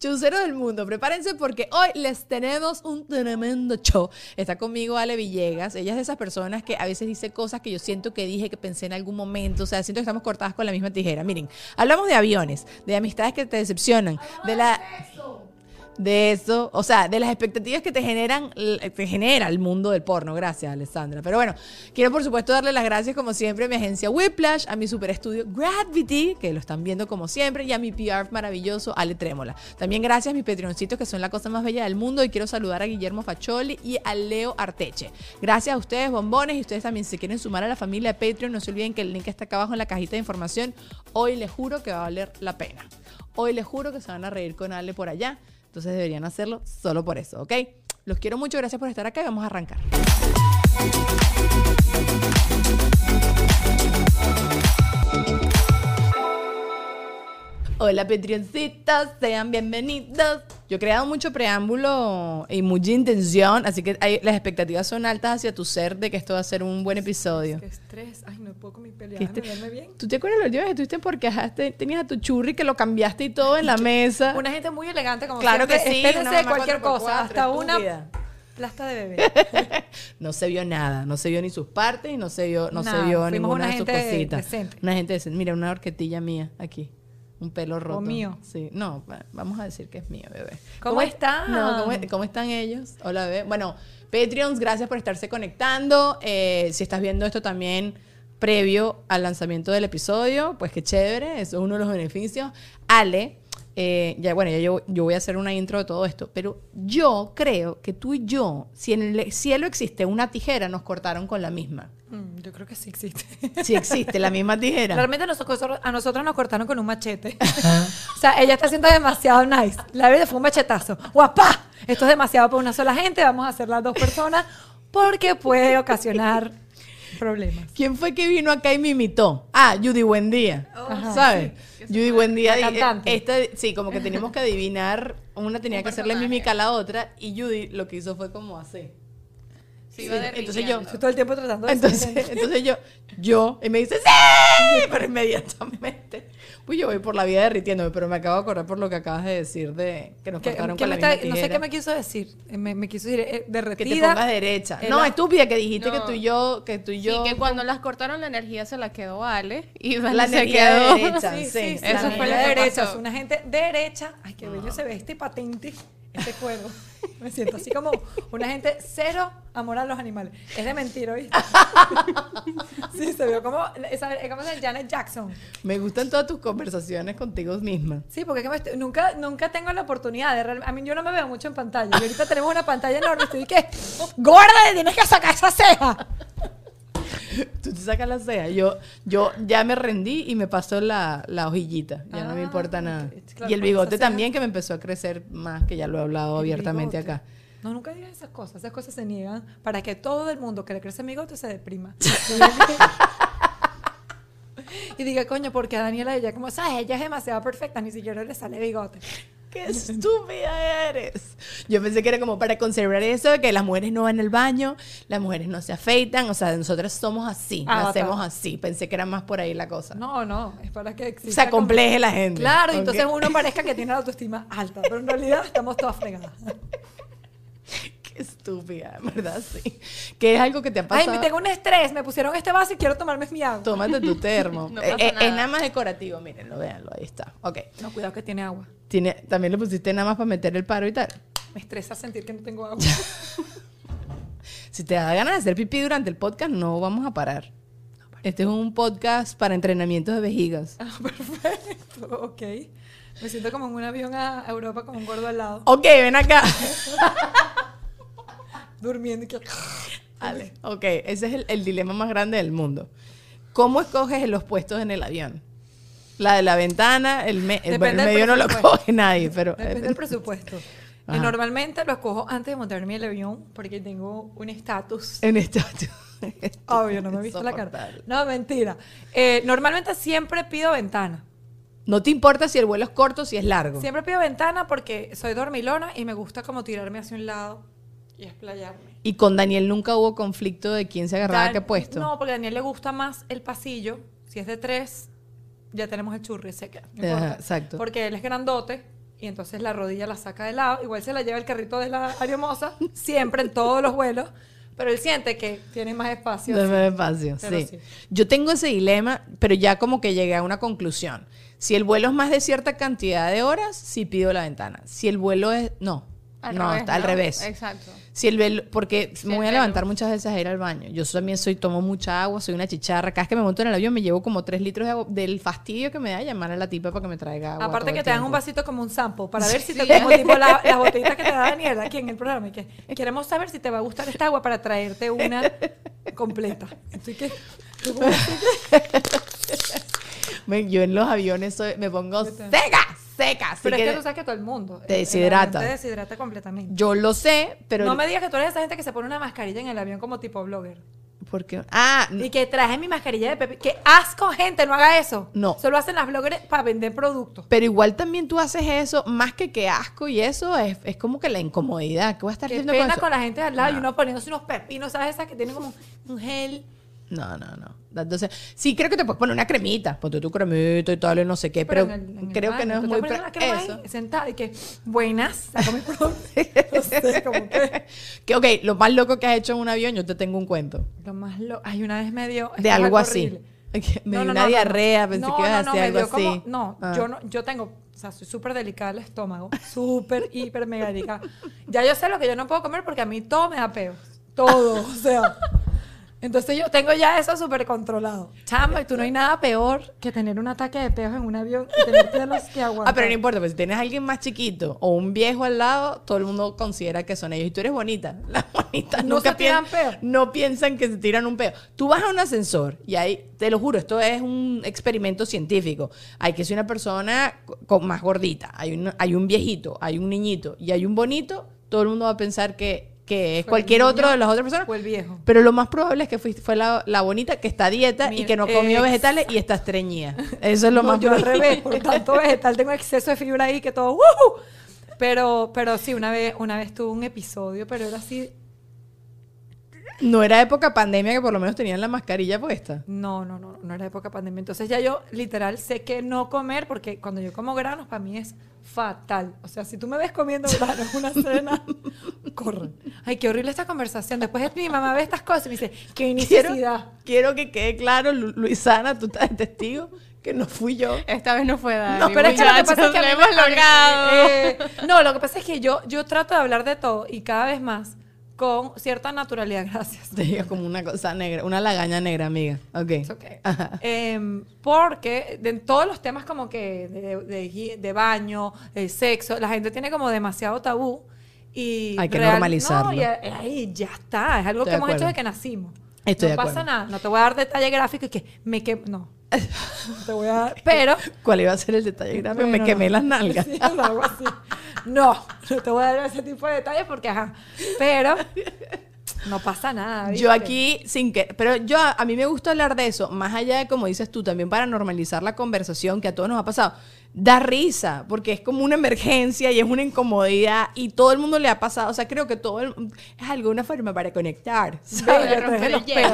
Chucero del mundo, prepárense porque hoy les tenemos un tremendo show. Está conmigo Ale Villegas. Ella es de esas personas que a veces dice cosas que yo siento que dije, que pensé en algún momento. O sea, siento que estamos cortadas con la misma tijera. Miren, hablamos de aviones, de amistades que te decepcionan, de la eso, o sea, de las expectativas que te generan, te genera el mundo del porno. Gracias, Alessandra. Pero bueno, quiero por supuesto darle las gracias como siempre a mi agencia Whiplash, a mi super estudio Gravity, que lo están viendo como siempre, y a mi PR maravilloso Ale Trémola. También gracias a mis Patreoncitos, que son la cosa más bella del mundo, y quiero saludar a Guillermo Facholi y a Leo Arteche. Gracias a ustedes, bombones, y ustedes también si quieren sumar a la familia Patreon, no se olviden que el link está acá abajo en la cajita de información. Hoy les juro que va a valer la pena. Hoy les juro que se van a reír con Ale por allá. Entonces deberían hacerlo solo por eso, ¿ok? Los quiero mucho, gracias por estar acá y vamos a arrancar. Hola Petrioncitos, sean bienvenidos. Yo he creado mucho preámbulo y mucha intención, así que las expectativas son altas hacia tu ser de que esto va a ser un buen episodio. Qué estrés, ay, no puedo con mi pelea, bien. ¿Tú te acuerdas última vez que estuviste porque tenías a tu churri que lo cambiaste y todo en la mesa? Una gente muy elegante como Claro que sí. Espérense de cualquier cosa, hasta una plasta de bebé. no se vio nada, no se vio ni sus partes y no se vio, no, se vio ninguna de sus cositas. Una gente decente. Mira, una horquetilla mía aquí. Un pelo roto. ¿O mío? Sí. No, vamos a decir que es mío, bebé. ¿Cómo, están? ¿cómo, están ellos? Hola, bebé. Bueno, Patreons, gracias por estarse conectando. Eh, si estás viendo esto también previo al lanzamiento del episodio, pues qué chévere, eso es uno de los beneficios. Ale, eh, ya bueno, ya yo, yo, voy a hacer una intro de todo esto, pero yo creo que tú y yo, si en el cielo existe una tijera, nos cortaron con la misma. Mm, yo creo que sí existe. Sí existe, la misma tijera. Realmente nosotros, a nosotros nos cortaron con un machete. o sea, ella está haciendo demasiado nice. La verdad fue un machetazo. ¡Guapá! Esto es demasiado para una sola gente, vamos a hacer las dos personas porque puede ocasionar problemas. ¿Quién fue que vino acá y me imitó? Ah, Judy Buendía. Oh, ¿Sabes? Judy Buendía. La cantante. Esta, sí, como que teníamos que adivinar. Una tenía que hacerle mímica a la otra y Judy lo que hizo fue como así. Se iba entonces yo, Estoy todo el tiempo tratando de entonces, entonces yo, yo, y me dice, ¡sí! Pero inmediatamente. Pues yo voy por la vida derritiéndome, pero me acabo de acordar por lo que acabas de decir de que nos ¿Qué- cortaron con la misma no sé qué me quiso decir. Eh, Me, me quiso decir eh, Que derretida. te pongas derecha. No, estúpida, que dijiste que tú y yo, que tú y yo... Sí, que cuando las cortaron la energía se la quedó Ale y La Vale se quedó. derecha. Sí, Sí, sí, sí, eso la fue la ¿Qué derecha. pasó? Es una gente derecha. Ay, qué bello se ve este patente, este cuervo. Me siento así como una gente cero amor a los animales. Es de mentira, ¿oíste? sí, se vio como, esa, es como el Janet Jackson. Me gustan todas tus conversaciones contigo misma. Sí, porque es que me estoy- nunca, nunca tengo la oportunidad de real- A mí yo no me veo mucho en pantalla. Y ahorita tenemos una pantalla enorme. Estoy que, gorda, tienes que sacar esa ceja. Tú te sacas la ceja. Yo, yo ya me rendí y me pasó la, la hojillita. Ya no me Ah, importa nada. Claro, y el bigote ceja- también que me empezó a crecer más, que ya lo he hablado abiertamente bigote. acá. No, nunca digas esas cosas. Esas cosas se niegan para que todo el mundo que le crece bigote se deprima. y diga, coño, porque a Daniela ella como, ¿sabes? Ella es demasiado perfecta, ni siquiera le sale bigote. ¡Qué estúpida eres! Yo pensé que era como para conservar eso, de que las mujeres no van al baño, las mujeres no se afeitan, o sea, nosotras somos así, Ah, nacemos está. así. Pensé que era más por ahí la cosa. No, no, es para que o exista. sea, compleje la gente. Claro, y Ok. entonces uno parezca que tiene la autoestima alta, pero en realidad estamos todas fregadas. Estúpida, verdad, sí. Que es algo que te ha Ay, pasado. me tengo un estrés, me pusieron este vaso y quiero tomarme mi agua. Tómate tu termo. No Eh, pasa eh, Es nada. nada más decorativo, mírenlo, véanlo, ahí está. Ok. No, cuidado que tiene agua. Tiene, también le pusiste nada más para meter el paro y tal. Me estresa sentir que no tengo agua. Si te da ganas de hacer pipí durante el podcast, no vamos a parar. Este es un podcast para entrenamientos de vejigas. Ah, perfecto, ok. Me siento como en un avión a Europa con un gordo al lado, Ok, ven acá. Durmiendo y que... Vale. Ok, ese es el, el dilema más grande del mundo. ¿Cómo escoges los puestos en el avión? La de la ventana, el, me- el- medio no lo coge nadie, pero... Depende del presupuesto. Y normalmente lo escojo antes de montarme el avión porque tengo un estatus. En este... Obvio, no me he visto la. Insoportable. No, mentira. Eh, normalmente siempre pido ventana. No te importa si el vuelo es corto o si es largo. Siempre pido ventana porque soy dormilona y me gusta como tirarme hacia un lado y explayarme. Y con Daniel nunca hubo conflicto de quién se agarraba a qué puesto. No, porque a Daniel le gusta más el pasillo. Si es de tres, ya tenemos el churri, se queda. no Ajá, exacto. Porque él es grandote y entonces la rodilla la saca de lado. Igual se la lleva el carrito de la aeromoza, siempre en todos los vuelos. Pero él siente que tiene más espacio. No me espacio, sí. sí. Yo tengo ese dilema, pero ya como que llegué a una conclusión. Si el vuelo es más de cierta cantidad de horas, sí pido la ventana. Si el vuelo es... No, Al no, revés, está al ¿no? revés. Exacto. Si el velo, porque me voy a levantar muchas veces a ir al baño. Yo también soy, tomo mucha agua, soy una chicharra. Cada vez que me monto en el avión me llevo como tres litros de agua. Del fastidio que me da llamar a la tipa para que me traiga agua. Aparte que te dan un vasito como un sample para ver si te como tipo la- las botellitas que te da Daniela aquí en el programa. Y que queremos saber si te va a gustar esta agua para traerte una completa. Así que Yo en los aviones soy- me pongo seca, seca. así Pero es que tú sabes que todo el mundo te el deshidrata. Te deshidrata completamente. Yo lo sé, pero... no me digas que tú eres esa gente que se pone una mascarilla en el avión como tipo blogger. porque Ah, Y que traje mi mascarilla de Pepe. ¡Qué asco, gente! No haga eso. No. Solo hacen las bloggers para vender productos. Pero igual también tú haces eso, más que que asco y eso, es, es como que la incomodidad. ¿Qué voy a estar haciendo pena con eso? con la gente al lado y No. uno poniéndose unos pepinos, ¿sabes? Esas que tienen como un gel. No, no, no. Entonces, sí, creo que te puedes poner una cremita. Ponte tu cremita y tal, y no sé qué. Pero, en el- en creo que no es muy... pra- la crema ahí, eso. sentada y que, buenas. No sé, como que... Que, ok, lo más loco que has hecho en un avión, yo te tengo un cuento. Lo más lo... Ay, una vez me dio... De algo así. Me No, dio no, una diarrea, pensé que ibas a no, hacer algo así. como- no, Ah. yo no, yo tengo, o sea, soy súper delicada del estómago, súper, hiper, mega delicada. Ya yo sé lo que yo no puedo comer porque a mí todo me da peo, todo, o sea. Entonces yo tengo ya eso súper controlado. Chamba, y tú no hay nada peor que tener un ataque de peos en un avión y tener los que aguantar. Ah, pero no importa, pues si tienes a alguien más chiquito o un viejo al lado, todo el mundo considera que son ellos. Y tú eres bonita. Las bonitas No nunca se tiran peo. No piensan que se tiran un peo. Tú vas a un ascensor y ahí, te lo juro, esto es un experimento científico. Hay que ser una persona co- con- más gordita. Hay un, hay un viejito, hay un niñito y hay un bonito. Todo el mundo va a pensar que, que es Fue cualquier niño otro de las otras personas. o el viejo. Pero lo más probable es que fuiste- fue la, la bonita que está a dieta y que no comió vegetales y está estreñida. Eso es lo No, más yo al probable. revés, por tanto vegetal tengo exceso de fibra ahí que todo. ¡wujú! Pero, pero sí, una vez, una vez tuve un episodio, pero era así. No era época pandemia que por lo menos tenían la mascarilla puesta. No, no, no, no era época pandemia. Entonces ya yo literal sé que no comer porque cuando yo como granos para mí es fatal. O sea, si tú me ves comiendo granos una cena, corre. Ay, qué horrible esta conversación. Después mi mamá ve estas cosas y me dice, qué necesidad. quiero que quede claro, Lu- Luisana, tú estás de testigo que no fui yo. Esta vez no fue Dani. No, pero es que lo que pasa es que a muchachos, mí lo me- hemos logrado. Eh, no, lo que pasa es que yo, yo trato de hablar de todo y cada vez más con cierta naturalidad, gracias. Te digo como una cosa negra, una lagaña negra, amiga. Ok. It's okay. Em, porque de en todos los temas como que de, de de baño, el sexo, la gente tiene como demasiado tabú y Hay que normalizarlo. No, y ahí ya está, es algo Estoy que de hemos hecho desde que nacimos. Estoy no de pasa acuerdo. nada, no te voy a dar detalle gráfico y que me quemo, no. No te voy a dar, pero ¿Cuál iba a ser el detalle gráfico? Me quemé no. las nalgas. Sí, o algo así. No, no te voy a dar ese tipo de detalles porque, ajá. Pero no pasa nada. Yo ¿viste? aquí, sin que, pero yo a, mí me gusta hablar de eso, más allá de como dices tú, también para normalizar la conversación que a todos nos ha pasado. Da risa, porque es como una emergencia y es una incomodidad y todo el mundo le ha pasado. O sea, creo que todo el- es alguna forma para conectar. ¿sabes? Los pelos.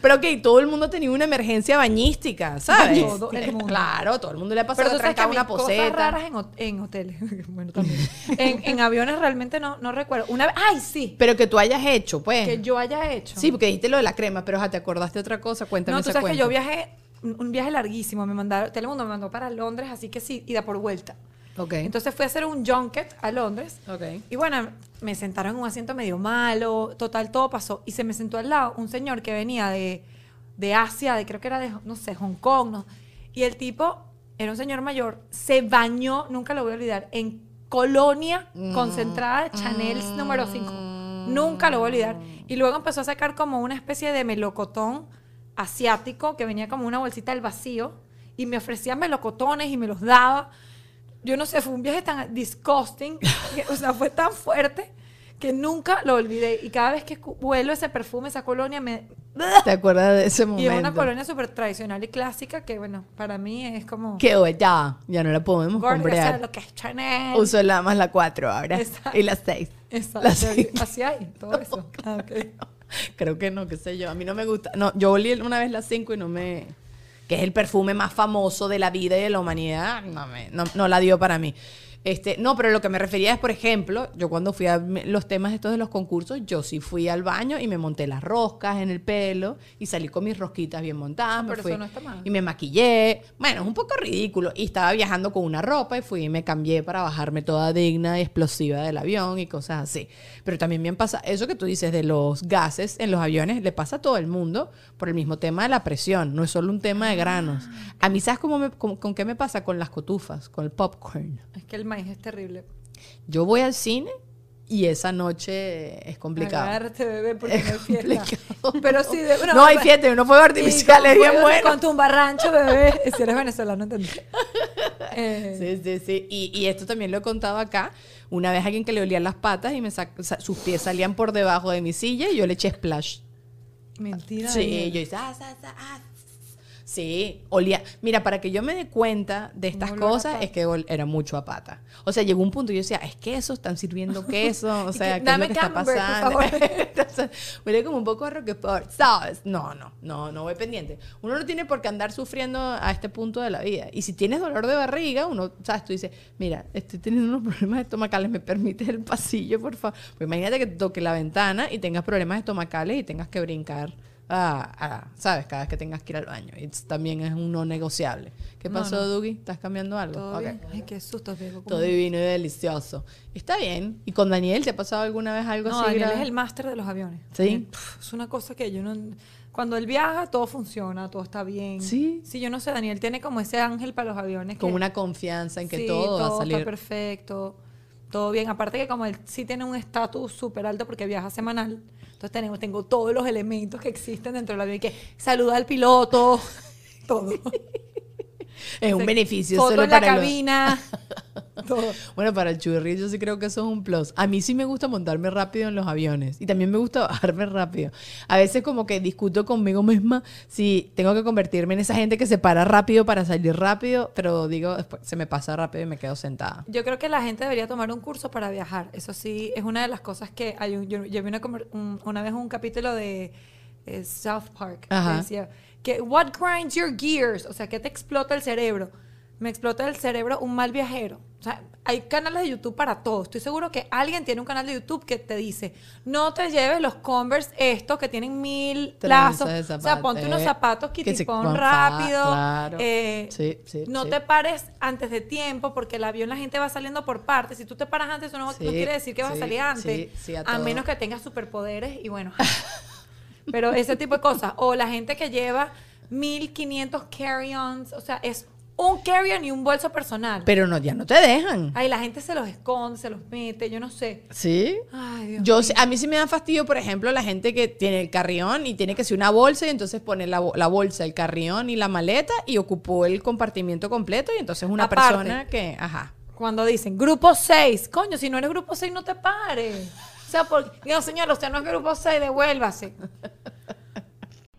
Pero que todo el mundo ha tenido una emergencia bañística, ¿sabes? Todo el mundo. Claro, todo el mundo le ha pasado Pero tú sabes que una cosas poseta. raras en, hot- en hoteles. bueno, también. en, en aviones realmente no, no recuerdo. Una vez, ay, sí, Pero que tú hayas hecho, pues. que yo haya hecho. Sí, porque dijiste lo de la crema, pero ajá, te acordaste de otra cosa, cuéntame No, tú sabes que yo viajé, un un viaje larguísimo, me mandaron, Telemundo me mandó para Londres, así que sí, ida por vuelta. Ok. Entonces fui a hacer un junket a Londres. Ok. Y bueno, me sentaron en un asiento medio malo, total, todo pasó. Y se me sentó al lado un señor que venía de, de Asia, de creo que era de, no sé, Hong Kong. ¿no? Y el tipo era un señor mayor, se bañó, nunca lo voy a olvidar, en colonia concentrada Chanel número 5. Nunca lo voy a olvidar. Y luego empezó a sacar como una especie de melocotón asiático que venía como una bolsita al vacío y me ofrecía melocotones y me los daba yo no sé, fue un viaje tan disgusting, que, o sea, fue tan fuerte que nunca lo olvidé. Y cada vez que huelo ese perfume, esa colonia, me... ¿Te acuerdas de ese Y momento? es una colonia súper tradicional y clásica que, bueno, para mí es como... Que ya, ya no la podemos gorda, o sea, comprar. lo que es Chanel. Uso la más la 4 ahora. Exacto. Y la 6. Exacto. La seis. Así hay, todo eso. Ah, ok. Creo que no, qué sé yo. A mí no me gusta. No, yo olí una vez la 5 y no me. Que es el perfume más famoso de la vida y de la humanidad. No, me, no, no la dio para mí. Este, no, pero lo que me refería es, por ejemplo, yo cuando fui a los temas estos de los concursos, yo sí fui al baño y me monté las roscas en el pelo y salí con mis rosquitas bien montadas. me pero fui- eso no está mal. Y me maquillé. Bueno, es un poco ridículo. Y estaba viajando con una ropa y fui y me cambié para bajarme toda digna y explosiva del avión y cosas así. Pero también me pasa eso que tú dices de los gases en los aviones, le pasa a todo el mundo por el mismo tema de la presión. No es solo un tema de granos. A mí, ¿sabes cómo me- con, con qué me pasa? Con las cotufas, con el popcorn. Es que el maíz es terrible. Yo voy al cine y esa noche es complicado. Agárrate, bebé, porque no hay fiesta. complicado. Pero sí, de, no hay fiesta, uno fue artificial, es bien fuego, bueno. Con tumbarrancho, bebé. Si eres venezolano, entendí. Eh, Sí, sí, sí. Y, y esto también lo he contado acá. Una vez alguien que le olían las patas y me sus pies salían por debajo de mi silla y yo le eché splash. Mentira. Sí, yo hice, ah, sa, ah. Sí, olía. Mira, para que yo me dé cuenta de estas cosas es que era mucho a pata. O sea, llegó un punto y yo decía, es queso, están sirviendo queso, o sea, ¿qué es dame lo que está pasando? huele como un poco a Roquefort, ¿sabes? No, no, no, no voy pendiente. Uno no tiene por qué andar sufriendo a este punto de la vida. Y si tienes dolor de barriga, uno, ¿sabes? Tú dices, mira, estoy teniendo unos problemas estomacales, ¿me permites el pasillo, por favor? Pues imagínate que toque la ventana y tengas problemas estomacales y tengas que brincar. A- a, ¿Sabes? Cada vez que tengas que ir al baño. También es un no negociable. ¿Qué No, pasó, no. Dougie? ¿Estás cambiando algo? Todo Ok. bien. Ay, qué susto, Diego. Todo divino y delicioso. Está bien. ¿Y con Daniel te ha pasado alguna vez algo No, así? Daniel grave? es el máster de los aviones. ¿Sí? Es una cosa que yo no... Cuando él viaja, todo funciona, todo está bien. Sí. Sí, yo no sé, Daniel tiene como ese ángel para los aviones. Con que- una confianza en que Sí, todo, va a salir. está perfecto, todo bien. Aparte que como él sí tiene un estatus súper alto porque viaja semanal, entonces tenemos, tengo todos los elementos que existen dentro del avión, que saluda al piloto, todo. Es un beneficio Foto solo en la para los- cabina, todo. Bueno, para el churri yo sí creo que eso es un plus. A mí sí me gusta montarme rápido en los aviones y también me gusta bajarme rápido. A veces como que discuto conmigo misma si tengo que convertirme en esa gente que se para rápido para salir rápido, pero digo, después se me pasa rápido y me quedo sentada. Yo creo que la gente debería tomar un curso para viajar. Eso sí, es una de las cosas que hay. un- yo, yo vi una, una vez un capítulo de eh, South Park que decía que what grinds your gears, o sea, que te explota el cerebro. Me explota el cerebro un mal viajero. O sea, hay canales de YouTube para todo. Estoy seguro que alguien tiene un canal de YouTube que te dice, no te lleves los Converse estos que tienen mil lazos. O sea, ponte unos zapatos fa- rápido. claro. eh, Sí, sí, no sí. te pares antes de tiempo porque el avión la gente va saliendo por partes. Si tú te paras antes, eso no, quiere decir que vas a salir antes. a a menos que tengas superpoderes y bueno. Pero ese tipo de cosas. O la gente que lleva 1500 carry-ons. O sea, es un carry-on y un bolso personal. Pero no, ya no te dejan. Ay, la gente se los esconde, se los mete, yo no sé. ¿Sí? Ay, Dios Yo, mío. a mí sí me da fastidio, por ejemplo, la gente que tiene el carrión y tiene que ser una bolsa y entonces pone la, bo- la bolsa, el carrión y la maleta y ocupó el compartimiento completo y entonces una Aparte. persona que, ajá. Cuando dicen grupo 6, coño, si no eres grupo 6, no te pares. O sea, por, no, señor, usted no es grupo 6, devuélvase.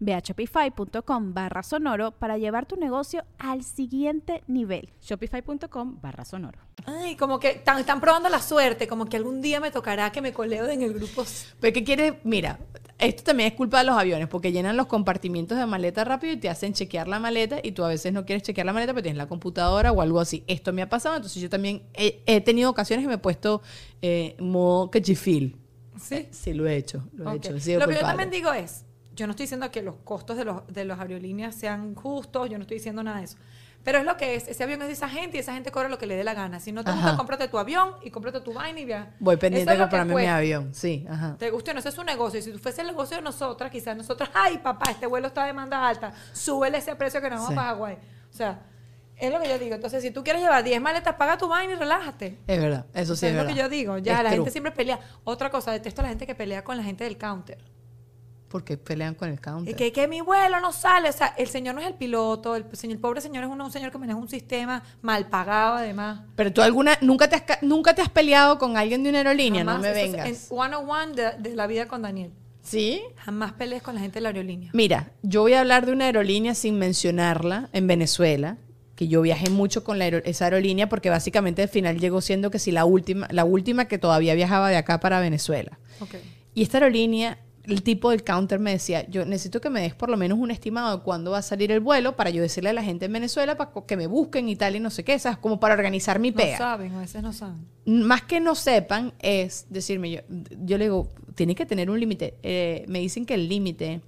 Ve a shopify.com barra sonoro para llevar tu negocio al siguiente nivel. Shopify.com barra sonoro. Ay, como que están, están probando la suerte, como que algún día me tocará que me coleo en el grupo. Pero ¿qué quieres? Mira, esto también es culpa de los aviones, porque llenan los compartimientos de maleta rápido y te hacen chequear la maleta y tú a veces no quieres chequear la maleta, pero tienes la computadora o algo así. Esto me ha pasado, entonces yo también he, he tenido ocasiones que me he puesto eh, modo cachifil. Sí. Sí, lo he hecho, lo he hecho. Lo que yo también digo es, yo no estoy diciendo que los costos de los, de los aerolíneas sean justos, yo no estoy diciendo nada de eso. Pero es lo que es, ese avión es de esa gente y esa gente cobra lo que le dé la gana. Si no te gusta, Ajá. cómprate tu avión y cómprate tu vaina y viaja. Voy pendiente Eso de comprarme mi avión. Sí, ajá. Te guste o no, ese es su negocio. Y si fuese el negocio de nosotras, quizás nosotras, ay papá, este vuelo está a demanda alta, súbele ese precio que nos vamos Sí. para Hawái. O sea, es lo que yo digo. Entonces, si tú quieres llevar 10 maletas, paga tu vaina y relájate. Es verdad, eso sí O sea, es, es lo que yo digo. Ya, Es la true. gente siempre pelea. Otra cosa, detesto a la gente que pelea con la gente del counter. Porque pelean con el counter. Y que, que mi vuelo no sale. O sea, el señor no es el piloto, el, señor, el pobre señor es un, un señor que maneja un sistema mal pagado además. Pero tú alguna, nunca te has, ca- nunca te has peleado con alguien de una aerolínea, no me Eso es vengas. En 101 de, de la vida con Daniel. ¿Sí? Jamás pelees con la gente de la aerolínea. Mira, yo voy a hablar de una aerolínea sin mencionarla en Venezuela, que yo viajé mucho con la esa aerolínea porque básicamente al final llegó siendo que sí la última, la última que todavía viajaba de acá para Venezuela. Ok. Y esta aerolínea, el tipo del counter me decía, yo necesito que me des por lo menos un estimado de cuándo va a salir el vuelo para yo decirle a la gente en Venezuela para que me busquen y tal y no sé qué, ¿sabes? Como para organizar mi No pea. saben, a veces no saben. Más que no sepan es decirme, yo, yo le digo, tiene que tener un límite. Eh, me dicen que el límite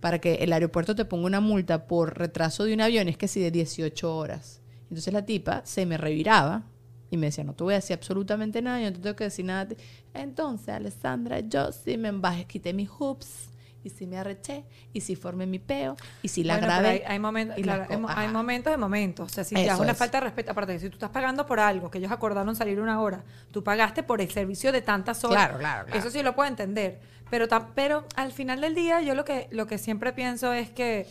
para que el aeropuerto te ponga una multa por retraso de un avión es que si de 18 horas. Entonces la tipa se me reviraba y me decía, no te voy a decir absolutamente nada, yo no te tengo que decir nada. a ti". Entonces, Alessandra, yo sí me embajé, quité mis hoops y sí me arreché y sí formé mi peo y sí la Bueno, grabé. hay, hay momentos, claro, hay, momentos de momentos. O sea, si te Eso das una es. falta de respeto, aparte si tú estás pagando por algo que ellos acordaron salir una hora, tú pagaste por el servicio de tantas horas. Claro, claro, claro. Eso sí lo puedo entender. Pero, pero al final del día, yo lo que, lo que siempre pienso es que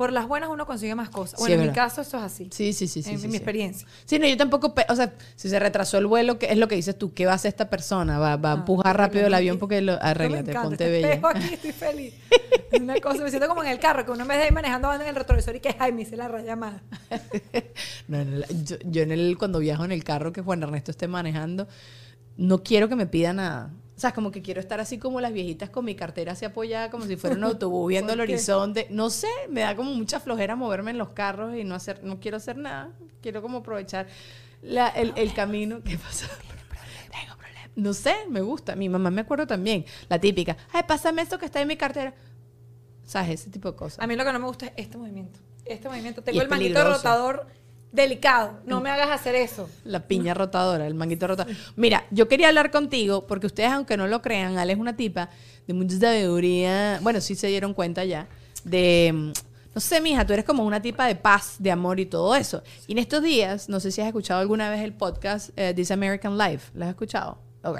por las buenas uno consigue más cosas. Bueno, en mi caso eso es así. Sí, sí, sí, sí. en sí, mi sí. experiencia. Sí, no, yo tampoco, o sea, si se retrasó el vuelo, ¿qué es lo que dices tú? ¿Qué va a hacer esta persona? ¿Va, va a Ah, empujar rápido el avión porque lo No me arréglate, encanta, ponte este bella? aquí, estoy feliz. Es una cosa, me siento como en el carro, que uno en vez de ir manejando va en el retrovisor y que, ay, me hice la raya mal. No, en el- yo, yo en el, cuando viajo en el carro que Juan Ernesto esté manejando, no quiero que me pida nada. O sea, como que quiero estar así como las viejitas con mi cartera así apoyada, como si fuera un autobús viendo el horizonte. No sé, me da como mucha flojera moverme en los carros y no hacer, no quiero hacer nada. Quiero como aprovechar la- el, el camino. ¿Qué pasa? Tengo. No sé, me gusta. Mi mamá me acuerdo también. La típica. Ay, pásame esto que está en mi cartera. ¿Sabes? Ese tipo de cosas. A mí lo que no me gusta es este movimiento. Este movimiento. Tengo el manguito peligroso. rotador delicado. No me hagas hacer eso. La piña rotadora, el manguito rotador. Mira, yo quería hablar contigo porque ustedes, aunque no lo crean, Ale es una tipa de mucha sabiduría. Bueno, sí se dieron cuenta ya. De. mm, No sé, mija, tú eres como una tipa de paz, de amor y todo eso. Y en estos días, no sé si has escuchado alguna vez el podcast eh, This American Life. ¿Lo has escuchado? Ok.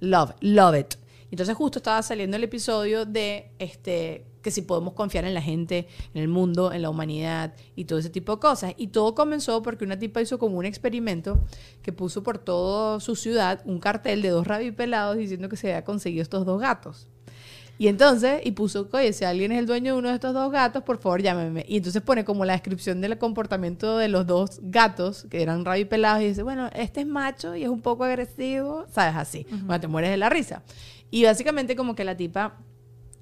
Love, love it. Entonces justo estaba saliendo el episodio de este que si podemos confiar en la gente, en el mundo, en la humanidad y todo ese tipo de cosas. Y todo comenzó porque una tipa hizo como un experimento que puso por toda su ciudad un cartel de dos rabipelados diciendo que se había conseguido estos dos gatos. Y entonces, y puso, oye, si alguien es el dueño de uno de estos dos gatos, por favor llámeme. Y entonces pone como la descripción del comportamiento de los dos gatos, que eran rabipelados, y dice, bueno, este es macho y es un poco agresivo, ¿sabes? Así. Bueno, te mueres de la risa. Y básicamente como que la tipa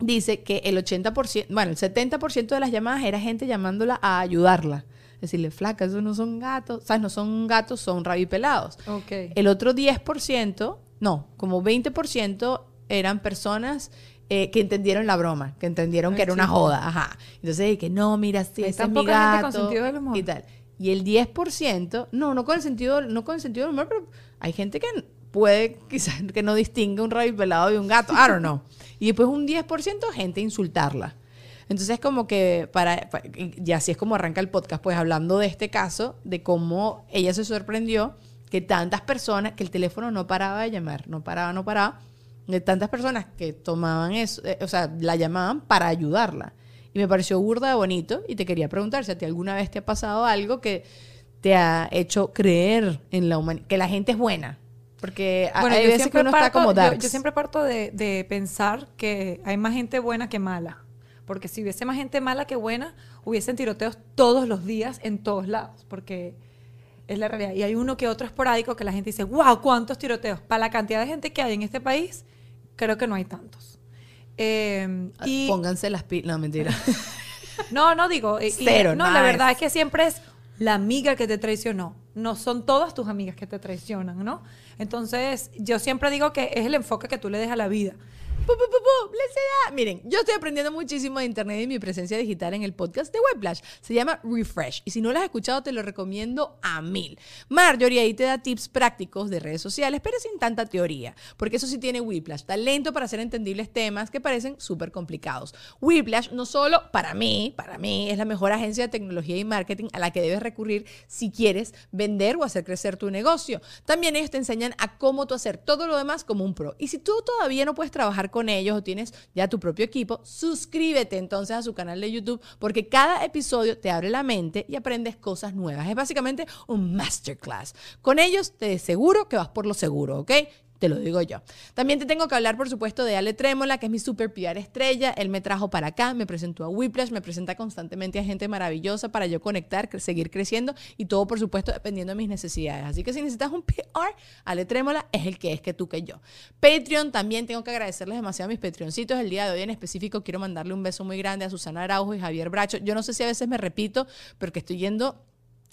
dice que el 80%, bueno, el 70% de las llamadas era gente llamándola a ayudarla. Decirle, flaca, esos no son gatos, ¿sabes? No son gatos, son rabipelados. Ok. El otro 10%, no, como 20% eran personas eh, que entendieron la broma, que entendieron que era una joda, ajá. Entonces, que no, mira, sí, ese es mi poca gente con gato sentido del humor. y tal. Y el 10%, no, no con el sentido, no con el sentido del humor, pero hay gente que puede quizás que no distingue un rayo pelado de un gato, I don't know. Y después un 10% gente insultarla. Entonces como que para, pa- y así es como arranca el podcast, pues hablando de este caso, de cómo ella se sorprendió que tantas personas, que el teléfono no paraba de llamar, no paraba, no paraba, de tantas personas que tomaban eso, eh, o sea, la llamaban para ayudarla. Y me pareció burda de bonito y te quería preguntar si a ti alguna vez te ha pasado algo que te ha hecho creer en la humanidad, que la gente es buena. Porque Bueno, hay yo veces que siempre, uno parto, está como yo- darks. yo siempre parto de, de pensar que hay más gente buena que mala. Porque si hubiese más gente mala que buena, hubiesen tiroteos todos los días en todos lados. Porque es la realidad. Y hay uno que otro esporádico que la gente dice, wow, ¿cuántos tiroteos? Para la cantidad de gente que hay en este país, creo que no hay tantos. Eh, y, Pónganse las pilas. No, mentira. no, no digo. y- y- Cero, no, la verdad es que siempre es la amiga que te traicionó. No son todas tus amigas que te traicionan, ¿no? Entonces, yo siempre digo que es el enfoque que tú le des a la vida. Pu, pu. Miren, yo estoy aprendiendo muchísimo de internet y mi presencia digital en el podcast de Weblash. Se llama Refresh. Y si no lo has escuchado, te lo recomiendo a mil. Marjorie ahí te da tips prácticos de redes sociales, pero sin tanta teoría. Porque eso sí tiene Whiplash. Talento para hacer entendibles temas que parecen súper complicados. Whiplash no solo para mí, para mí es la mejor agencia de tecnología y marketing a la que debes recurrir si quieres vender o hacer crecer tu negocio. También ellos te enseñan a cómo tú hacer todo lo demás como un pro. Y si tú todavía no puedes trabajar con ellos o tienes ya tu propio equipo, suscríbete entonces a su canal de YouTube porque cada episodio te abre la mente y aprendes cosas nuevas. Es básicamente un masterclass. Con ellos te seguro que vas por lo seguro, ¿ok? Te lo digo yo. También te tengo que hablar, por supuesto, de Ale Trémola, que es mi super PR estrella. Él me trajo para acá, me presentó a Whiplash, me presenta constantemente a gente maravillosa para yo conectar, seguir creciendo y todo, por supuesto, dependiendo de mis necesidades. Así que si necesitas un PR, Ale Trémola es el que es que tú que yo. Patreon, también tengo que agradecerles demasiado a mis Patreoncitos. El día de hoy en específico quiero mandarle un beso muy grande a Susana Araujo y Javier Bracho. Yo no sé si a veces me repito, pero que estoy yendo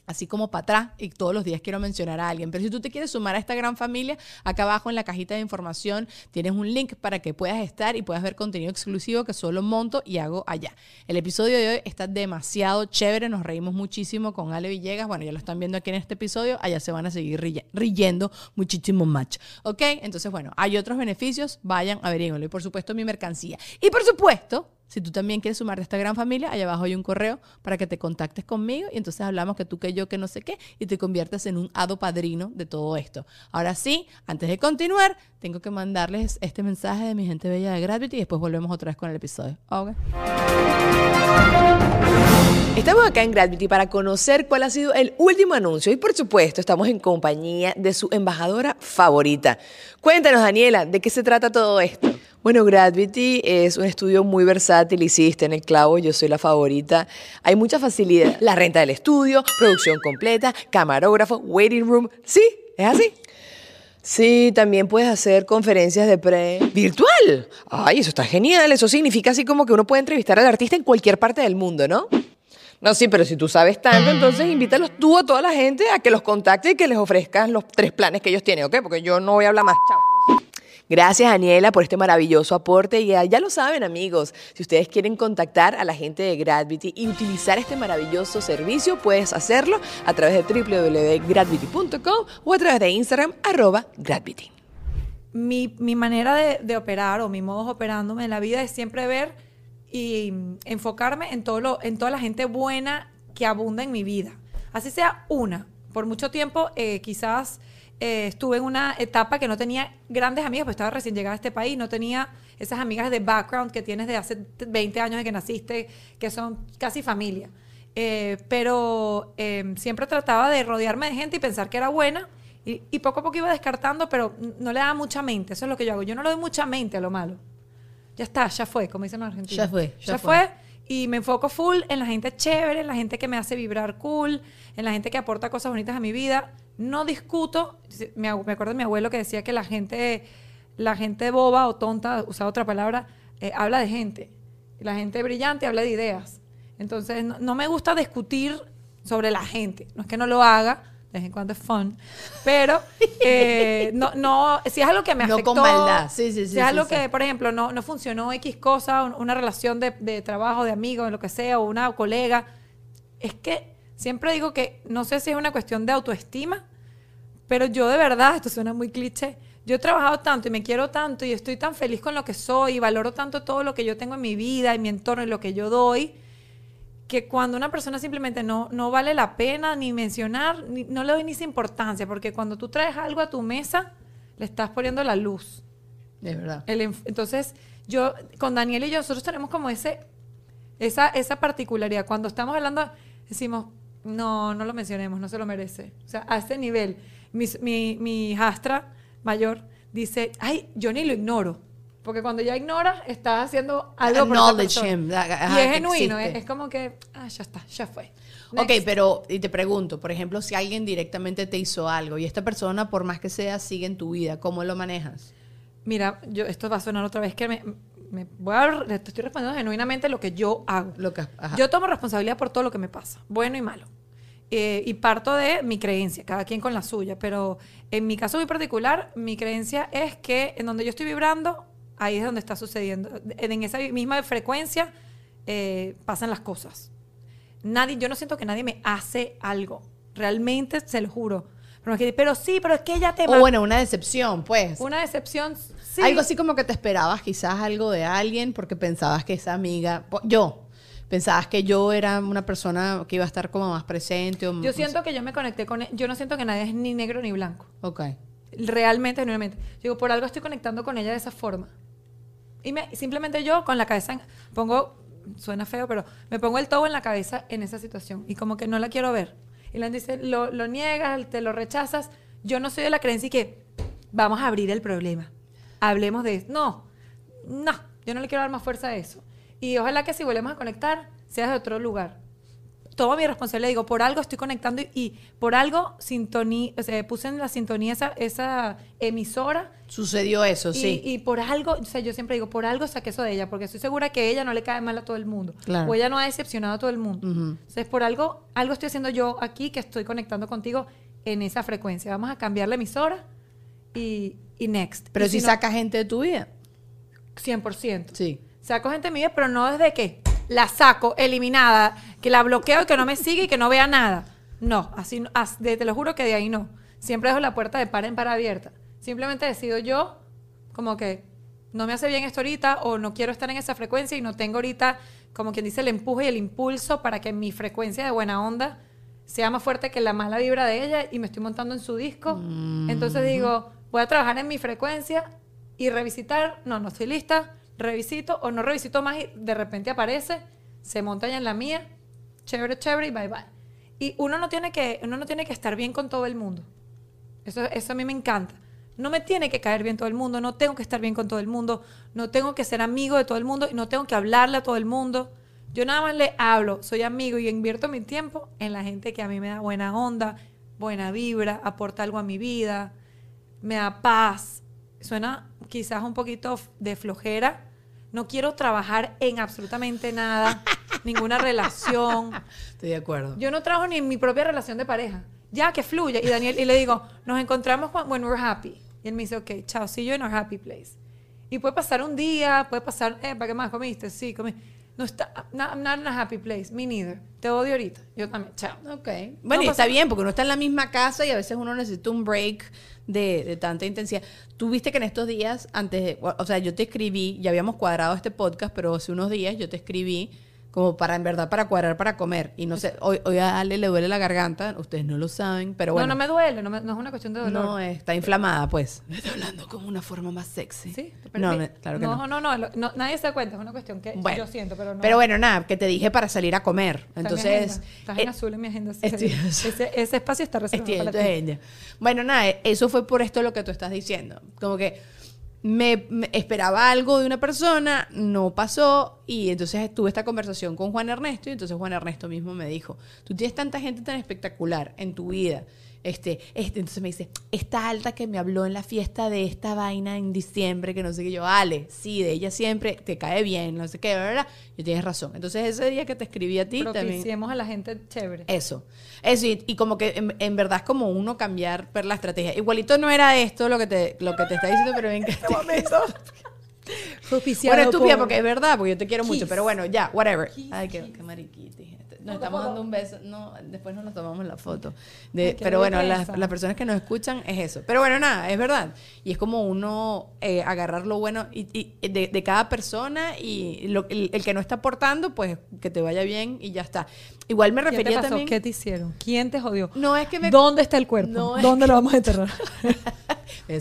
así como para atrás y todos los días quiero mencionar a alguien. Pero si tú te quieres sumar a esta gran familia, acá abajo en la cajita de información tienes un link para que puedas estar y puedas ver contenido exclusivo que solo monto y hago allá. El episodio de hoy está demasiado chévere, nos reímos muchísimo con Ale Villegas. Bueno, ya lo están viendo aquí en este episodio, allá se van a seguir riendo muchísimo más. ¿Ok? Entonces, bueno, hay otros beneficios, vayan, averíguenlo. Y por supuesto, mi mercancía. Y por supuesto, si tú también quieres sumarte a esta gran familia, allá abajo hay un correo para que te contactes conmigo y entonces hablamos que tú, que yo, que no sé qué, y te conviertas en un hado padrino de todo esto. Ahora sí, antes de continuar, tengo que mandarles este mensaje de mi gente bella de Gravity y después volvemos otra vez con el episodio. Ok. Estamos acá en Gravity para conocer cuál ha sido el último anuncio y por supuesto estamos en compañía de su embajadora favorita. Cuéntanos Daniela, ¿de qué se trata todo esto? Bueno, Gravity es un estudio muy versátil, hiciste en el clavo, yo soy la favorita. Hay mucha facilidad. La renta del estudio, producción completa, camarógrafo, waiting room. ¿Sí? ¿Es así? Sí, también puedes hacer conferencias de pre virtual. Ay, eso está genial. Eso significa así como que uno puede entrevistar al artista en cualquier parte del mundo, ¿no? No, sí, pero si tú sabes tanto, entonces invítalos tú a toda la gente a que los contacte y que les ofrezcas los tres planes que ellos tienen, ¿ok? Porque yo no voy a hablar más. Chao. Gracias, Daniela, por este maravilloso aporte. Y ya, ya lo saben, amigos, si ustedes quieren contactar a la gente de Gravity y utilizar este maravilloso servicio, puedes hacerlo a través de www.gravity.com o a través de Instagram, arroba mi, mi manera de, operar o mi modo operándome en la vida es siempre ver y enfocarme en, todo lo, en toda la gente buena que abunda en mi vida. Así sea una. Por mucho tiempo eh, quizás eh, estuve en una etapa que no tenía grandes amigas, pues estaba recién llegada a este país, no tenía esas amigas de background que tienes de hace 20 años de que naciste, que son casi familia. Eh, pero eh, siempre trataba de rodearme de gente y pensar que era buena. Y, y poco a poco iba descartando, pero no le daba mucha mente. Eso es lo que yo hago. Yo no le doy mucha mente a lo malo. Ya está, ya fue, como dicen los argentinos. Ya fue, ya Ya, fue. fue. Y me enfoco full en la gente chévere, en la gente que me hace vibrar cool, en la gente que aporta cosas bonitas a mi vida. No discuto. Me, acuerdo de mi abuelo que decía que la gente, la gente boba o tonta, usaba otra palabra, eh, habla de gente. La gente brillante habla de ideas. Entonces, no, no me gusta discutir sobre la gente. No es que no lo haga, de vez en cuando es fun. Pero, eh, no, no, si es algo que me No afectó. con maldad. Sí, sí, sí, Si es algo que, por ejemplo, no, no funcionó X cosa, un- una relación de, de trabajo, de amigo, lo que sea, o una colega. Es que siempre digo que no sé si es una cuestión de autoestima, pero yo de verdad, esto suena muy cliché, yo he trabajado tanto y me quiero tanto y estoy tan feliz con lo que soy y valoro tanto todo lo que yo tengo en mi vida, en mi entorno y lo que yo doy, que cuando una persona simplemente no, no vale la pena ni mencionar, ni- no le doy ni esa importancia, porque cuando tú traes algo a tu mesa, le estás poniendo la luz. Es verdad. El entonces, yo, con Daniel y yo, nosotros tenemos como ese, esa, esa particularidad. Cuando estamos hablando, decimos, no, no lo mencionemos, no se lo merece. O sea, a ese nivel. Mi, mi, mi hijastra mayor dice, ay, yo ni lo ignoro. Porque cuando ya ignoras, estás haciendo algo por persona. him, that- Y es genuino, es, es como que, ah, ya está, ya fue. Ok, Next. pero y te pregunto, por ejemplo, si alguien directamente te hizo algo y esta persona, por más que sea, sigue en tu vida, ¿cómo lo manejas? Mira, yo, esto va a sonar otra vez que me, me voy a, te estoy respondiendo genuinamente lo que yo hago. Lo que, ajá. Yo tomo responsabilidad por todo lo que me pasa, bueno y malo. Eh, y parto de mi creencia, cada quien con la suya. Pero en mi caso muy particular, mi creencia es que en donde yo estoy vibrando, ahí es donde está sucediendo. En esa misma frecuencia eh, pasan las cosas. Nadie, yo no siento que nadie me hace algo. Realmente, se lo juro. Pero, sí, pero es que ella te o bueno, una decepción, pues. Una decepción, sí. Algo así como que te esperabas quizás algo de alguien porque pensabas que esa amiga, yo, pensabas que yo era una persona que iba a estar como más presente. O, Yo siento que yo me conecté con... e- Yo no siento que nadie es ni negro ni blanco. Ok. Realmente, genuinamente. Digo, por algo estoy conectando con ella de esa forma. Y me, simplemente yo con la cabeza, en- pongo, suena feo, pero me pongo el todo en la cabeza en esa situación. Y como que no la quiero ver. Y la dice, lo, lo niegas, te lo rechazas. Yo no soy de la creencia y que vamos a abrir el problema. Hablemos de eso. No, no, yo no le quiero dar más fuerza a eso. Y ojalá que si volvemos a conectar, sea de otro lugar tomo mi responsabilidad, digo, por algo estoy conectando y, y por algo sintonía, o sea, puse en la sintonía esa, esa emisora Sucedió eso, y, sí. y por algo, o sea, yo siempre digo, por algo saqué eso de ella, porque estoy segura que ella no le cae mal a todo el mundo. Claro. O ella no ha decepcionado a todo el mundo. Ujú. Entonces, por algo, algo estoy haciendo yo aquí que estoy conectando contigo en esa frecuencia. Vamos a cambiar la emisora y, y next. Pero Y si no- saca gente de tu vida. 100%. Sí. Saco gente de mi vida, pero no desde que la saco eliminada, que la bloqueo y que no me sigue y que no vea nada. No, así, no- as- de- te lo juro que de ahí no. Siempre dejo la puerta de par en par abierta. Simplemente decido yo, como que no me hace bien esto ahorita o no quiero estar en esa frecuencia y no tengo ahorita, como quien dice, el empuje y el impulso para que mi frecuencia de buena onda sea más fuerte que la mala vibra de ella y me estoy montando en su disco. Entonces digo, voy a trabajar en mi frecuencia y revisitar, no, no estoy lista, revisito o no revisito más y de repente aparece, se monta ya en la mía, chévere, chévere y bye bye. Y uno no tiene que, uno no tiene que estar bien con todo el mundo. Eso, eso a mí me encanta. No me tiene que caer bien todo el mundo, no tengo que estar bien con todo el mundo, no tengo que ser amigo de todo el mundo y no tengo que hablarle a todo el mundo. Yo nada más le hablo, soy amigo y invierto mi tiempo en la gente que a mí me da buena onda, buena vibra, aporta algo a mi vida. me da paz. Suena quizás un poquito de flojera. No quiero trabajar en absolutamente nada, ninguna relación. Estoy de acuerdo. Yo no trabajo ni en mi propia relación de pareja. Ya, que fluya. Y Daniel, y le digo, nos encontramos cuando when we're happy. Y él me dice, ok, chao, see you in our happy place. Y puede pasar un día, puede pasar, eh, ¿para qué más comiste? Sí, comí. No está, no, I'm not in a happy place. Me neither. Te odio ahorita. Yo también, chao. Ok. Bueno, y está bien, porque uno está en la misma casa y a veces uno necesita un break de, de tanta intensidad. Tú viste que en estos días, antes de, o sea, yo te escribí, ya habíamos cuadrado este podcast, pero hace unos días yo te escribí como para, en verdad, para cuadrar para comer. Y no sé, hoy, hoy a Ale le duele la garganta, ustedes no lo saben, pero bueno. No, no me duele, no, me- no es una cuestión de dolor. No, está inflamada, pues. Está hablando como una forma más sexy. Sí, No, claro que no. no. No, no, nadie se da cuenta, es una cuestión que Bueno, yo siento, pero no. Pero bueno, nada, que te dije para salir a comer. Está en mi Entonces. agenda. Estás en eh, azul en mi agenda. sí, estoy- ese, ese espacio está reservado Estoy en para ti. Bueno, nada, eso fue por esto lo que tú estás diciendo. Como que me, esperaba algo de una persona, no pasó, y entonces tuve esta conversación con Juan Ernesto, y entonces Juan Ernesto mismo me dijo, tú tienes tanta gente tan espectacular en tu vida. Este, este, entonces me dice, esta alta que me habló en la fiesta de esta vaina en diciembre, que no sé qué yo, Ale, sí, de ella siempre te cae bien, no sé qué, ¿verdad? Y tienes razón. Entonces ese día que te escribí a ti también. Propiciemos a la gente chévere. Eso. Eso, y, y como que en, en verdad es como uno cambiar ver la estrategia. Igualito no era esto lo que te, lo que te está diciendo, pero ven que Propiciado Bueno, estúpida, por- porque es verdad, porque yo te quiero mucho, Kiss. pero bueno, ya, whatever. Kiss, Ay, qué, qué mariquiti. Nos estamos dando un beso. No, después nos lo tomamos la foto. De, Ay, pero bueno, las, las personas que nos escuchan es eso. Pero bueno, nada, es verdad. Y es como uno eh, agarrar lo bueno y, y de, de cada persona y lo- el, el que no está aportando, pues que te vaya bien y ya está. Igual me ¿Qué te refería pasó? también. ¿Qué te hicieron? ¿Quién te jodió? No, es que me- ¿Dónde está el cuerpo? No, ¿Dónde lo vamos a enterrar?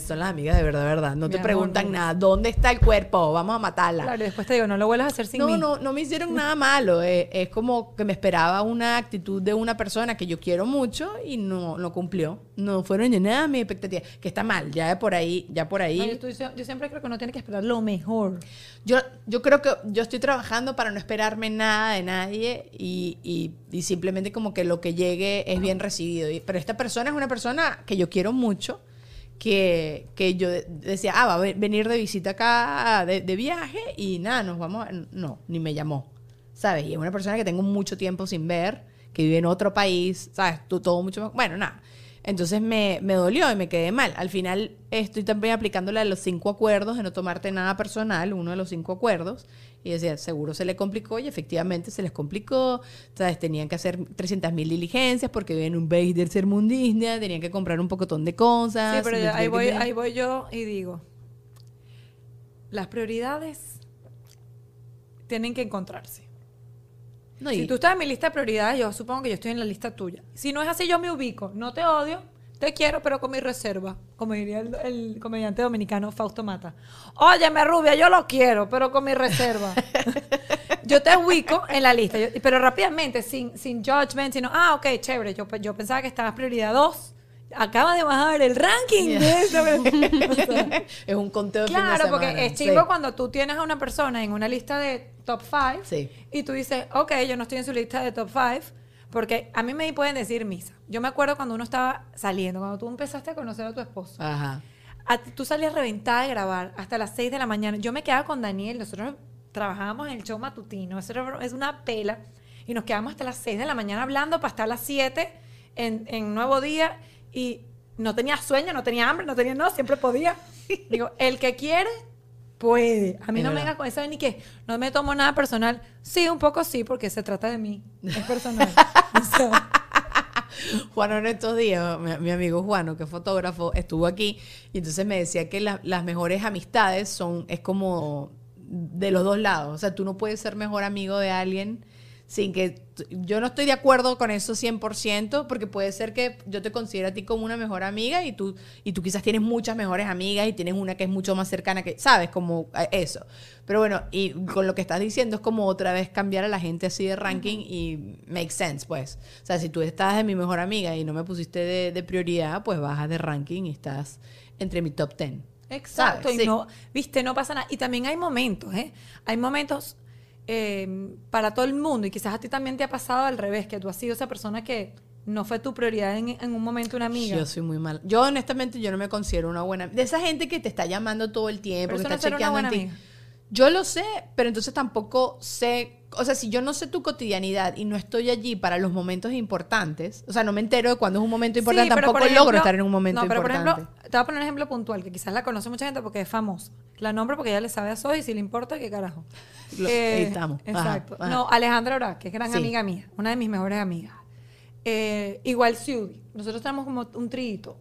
Son las amigas de verdad, verdad. No Mi te amor, preguntan nada. ¿Dónde está el cuerpo? Vamos a matarla. Claro, y después te digo, no lo vuelvas a hacer sin no, mí. no, no me hicieron nada malo. eh, es como que me esperaba una actitud de una persona que yo quiero mucho y no, no cumplió. No fueron ni nada mis expectativas. Que está mal, ya de por ahí, ya por ahí. No, yo, siempre creo que uno tiene que esperar lo mejor. Yo, yo creo que yo estoy trabajando para no esperarme nada de nadie y, y- y simplemente como que lo que llegue es bien recibido. Pero esta persona es una persona que yo quiero mucho, que, que yo de- decía, ah, va a ve- venir de visita acá de, de viaje y nada, nos vamos, no, ni me llamó, ¿sabes? Y es una persona que tengo mucho tiempo sin ver, que vive en otro país, ¿sabes? Todo mucho más, bueno, nada. Entonces me, me dolió y me quedé mal. Al final estoy también aplicándole a los cinco acuerdos de no tomarte nada personal, uno de los cinco acuerdos. Y decía, seguro se le complicó y efectivamente se les complicó. ¿Sabes? Tenían que hacer 300 mil diligencias porque viven en un país del sermundismo, tenían que comprar un pocotón de cosas. Sí, pero ya- ahí, voy, ahí voy yo y digo, las prioridades tienen que encontrarse. No, Si tú estás en mi lista de prioridades, yo supongo que yo estoy en la lista tuya. Si no es así, yo me ubico. No te odio, te quiero, pero con mi reserva. Como diría el, el comediante dominicano Fausto Mata. Óyeme, rubia, yo lo quiero, pero con mi reserva. yo te ubico en la lista, yo- pero rápidamente, sin, sin judgment, sino, ah, ok, chévere. Yo, yo pensaba que estabas prioridad 2. Acaba de bajar el ranking de esta- O sea, es un conteo de fin de Claro, porque es chingo Sí. cuando tú tienes a una persona en una lista de top 5 Sí. y tú dices, ok, yo no estoy en su lista de top 5, porque a mí me pueden decir misa. Yo me acuerdo cuando uno estaba saliendo, cuando tú empezaste a conocer a tu esposo. Ajá. A tú salías reventada de grabar hasta las 6 de la mañana. Yo me quedaba con Daniel, nosotros trabajábamos en el show matutino, eso era- es una pela, y nos quedamos hasta las 6 de la mañana hablando para estar a las 7 en, en Nuevo Día, y no tenía sueño, no tenía hambre, no tenía no, siempre podía. Digo, el que quiere, puede. A mí Es no me verdad. venga con eso ni que no me tomo nada personal. Sí, un poco sí, porque se trata de mí. Es personal. O sea, Juan en estos días, mi, mi amigo Juano, que es fotógrafo, estuvo aquí y entonces me decía que la- las mejores amistades son, es como de los dos lados. O sea, tú no puedes ser mejor amigo de alguien sin que... Yo no estoy de acuerdo con eso 100%, porque puede ser que yo te considere a ti como una mejor amiga y tú, y tú quizás tienes muchas mejores amigas y tienes una que es mucho más cercana que, ¿sabes? Como eso. Pero bueno, y con lo que estás diciendo es como otra vez cambiar a la gente así de ranking y make sense, pues. O sea, si tú estás de mi mejor amiga y no me pusiste de, de prioridad, pues bajas de ranking y estás entre mi top 10. Exacto, ¿Sabes? y Sí. no, viste, no pasa nada. Y también hay momentos, ¿eh? Hay momentos eh, para todo el mundo, y quizás a ti también te ha pasado al revés, que tú has sido esa persona que no fue tu prioridad en, en un momento una amiga. Yo soy muy mal. Yo honestamente yo no me considero una buena de esa gente que te está llamando todo el tiempo, Pero que no está chequeando en ti. Yo lo sé, pero entonces tampoco sé, o sea, si yo no sé tu cotidianidad y no estoy allí para los momentos importantes, o sea, no me entero de cuándo es un momento importante, Sí, tampoco ejemplo- logro estar en un momento no, pero importante. por ejemplo, te voy a poner un ejemplo puntual, que quizás la conoce mucha gente porque es famosa. La nombro porque ella le sabe a Soy y si le importa, ¿qué carajo? Lo- ahí estamos. Ajá, Exacto. ajá. No, Alejandra Ora, que es gran Sí. amiga mía, una de mis mejores amigas. Eh, igual Siudi. Nosotros tenemos como un trillito.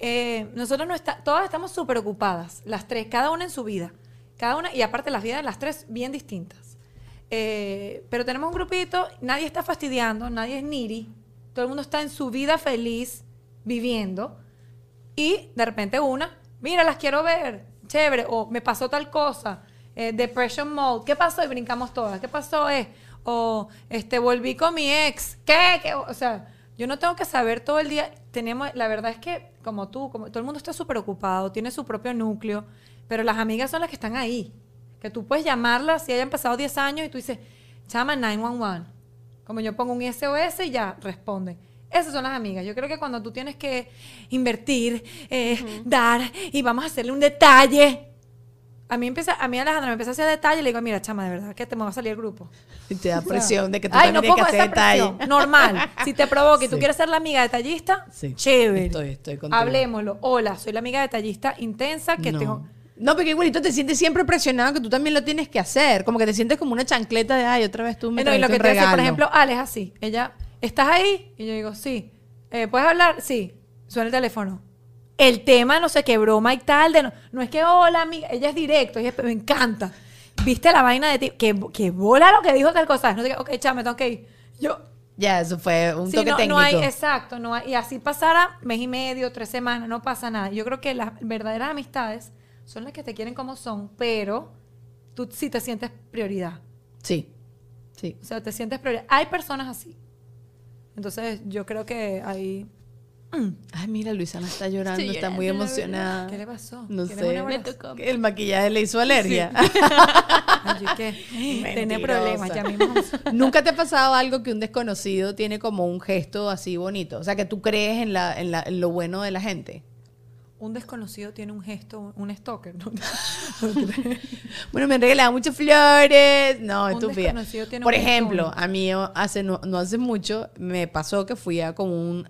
Eh, nosotros no está, todas estamos súper ocupadas, las tres, cada una en su vida. Cada una, y aparte las vidas de las tres bien distintas. Eh, pero tenemos un grupito, nadie está fastidiando, nadie es niri, todo el mundo está en su vida feliz, viviendo, y de repente una, mira, las quiero ver, chévere, o me pasó tal cosa, eh, depression mode, ¿qué pasó? Y brincamos todas, ¿qué pasó? Eh, o este, volví con mi ex, ¿qué? ¿Qué? O sea, yo no tengo que saber todo el día, tenemos, la verdad es que como tú, como todo el mundo está súper ocupado, tiene su propio núcleo, pero las amigas son las que están ahí, que tú puedes llamarlas si hayan pasado 10 años y tú dices, llama 911. Como yo pongo un SOS y ya responden. Esas son las amigas. Yo creo que cuando tú tienes que invertir, eh, dar y vamos a hacerle un detalle. A mí empieza, a mí Alejandra me empieza a hacer detalle y le digo, mira, chama, de verdad que te me va a salir el grupo. Y te da presión de que tú Ay, también no tienes que hacer detalle. Normal. Si te provoca y tú quieres ser la amiga detallista, Sí. chévere. Estoy- estoy contigo. Hablemoslo. Hola, soy la amiga detallista intensa que no. tengo. No, porque igualito te sientes siempre presionado que tú también lo tienes que hacer. Como que te sientes como una chancleta de, ay, otra vez tú me no, y lo que te dice, por regalo". ejemplo, Ale es así. Ella, ¿estás ahí? Y yo digo, sí. Eh, ¿Puedes hablar? Sí. Suena el teléfono. El tema, no sé qué, broma y tal. De no, no es que, hola, amiga. Ella es directo. Ella es- me encanta. ¿Viste la vaina de ti? Que, que bola lo que dijo tal cosa. No sé qué, ok, chama, me tengo que ir. Yo, Ya, eso fue un Sí, toque no, técnico. no hay, exacto, no hay, y así pasara mes y medio, tres semanas, no pasa nada. Yo creo que las verdaderas amistades son las que te quieren como son, pero tú sí te sientes prioridad. Sí. Sí. O sea, te sientes prioridad. Hay personas así. Entonces, yo creo que hay... Ay, mira, Luisana está llorando, Estoy está muy emocionada. ¿Qué le pasó? No ¿Tienes sé. Me tocó. El maquillaje le hizo alergia. Ay, yo que tiene problemas, ya mismo. ¿Nunca te ha pasado algo que un desconocido tiene como un gesto así bonito? O sea, que tú crees en, la, en, la- en lo bueno de la gente. Un desconocido tiene un gesto, un stalker. ¿no? Bueno, me han regalado muchas flores. No, Un estúpida. desconocido tiene Por ejemplo, a mí hace no, no hace mucho me pasó que fui a como un...